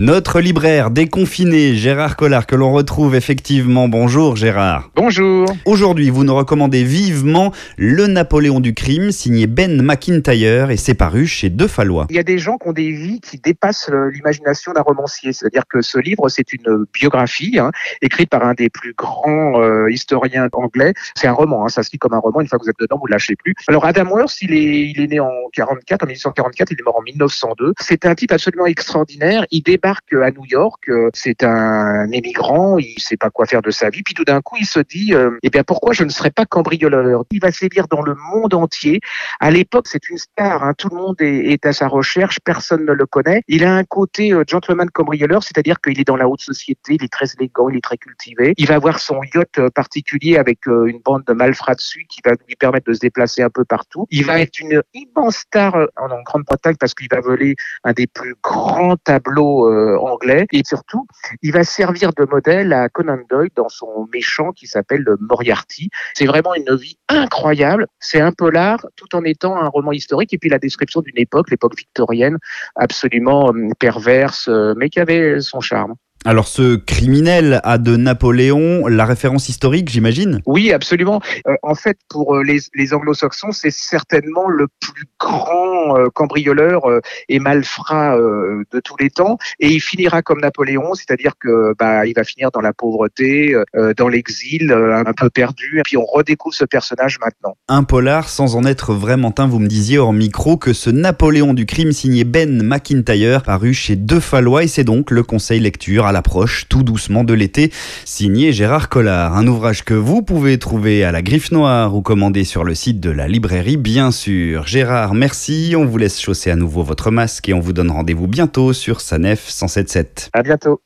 Notre libraire déconfiné, Gérard Collard, que l'on retrouve effectivement. Bonjour Gérard. Bonjour. Aujourd'hui, vous nous recommandez vivement Le Napoléon du crime, signé Ben McIntyre et c'est paru chez De Fallois. Il y a des gens qui ont des vies qui dépassent euh, l'imagination d'un romancier. C'est-à-dire que ce livre, c'est une biographie hein, écrite par un des plus grands euh, historiens anglais. C'est un roman, hein, ça se lit comme un roman. Une fois que vous êtes dedans, vous ne lâchez plus. Alors Adam Worth, il est, il est né en 44, en 1844, il est mort en 1902. C'est un type absolument extraordinaire. Il débat à New York. Euh, c'est un émigrant, il sait pas quoi faire de sa vie. Puis tout d'un coup, il se dit, euh, eh bien, pourquoi je ne serais pas cambrioleur? Il va sévir dans le monde entier. À l'époque, c'est une star. Hein. Tout le monde est, à sa recherche. Personne ne le connaît. Il a un côté euh, gentleman cambrioleur, c'est-à-dire qu'il est dans la haute société. Il est très élégant, il est très cultivé. Il va avoir son yacht particulier avec une bande de malfrats dessus qui va lui permettre de se déplacer un peu partout. Il va être une immense star en, Grande-Bretagne parce qu'il va voler un des plus grands tableaux anglais. Et surtout, il va servir de modèle à Conan Doyle dans son méchant qui s'appelle Moriarty. C'est vraiment une vie incroyable. C'est un polar tout en étant un roman historique. Et puis la description d'une époque, l'époque victorienne, absolument euh, perverse, euh, mais qui avait son charme. Alors ce criminel a de Napoléon la référence historique, j'imagine? Oui, absolument. Euh, en fait, pour euh, les, les anglo-saxons, c'est certainement le plus grand euh, cambrioleur et malfrat de tous les temps. Et il finira comme Napoléon, c'est-à-dire que bah, il va finir dans la pauvreté, dans l'exil, un peu perdu. Et puis on redécouvre ce personnage maintenant. Un polar sans en être vraiment un. Vous me disiez hors micro que ce Napoléon du crime signé Ben McIntyre paru chez De Fallois et c'est donc le conseil lecture à l'approche tout doucement de l'été, signé Gérard Collard. Un ouvrage que vous pouvez trouver à la Griffe Noire ou commander sur le site de la librairie, bien sûr. Gérard, merci. On vous laisse chausser à nouveau votre masque et on vous donne rendez-vous bientôt sur Sanef 177. À bientôt.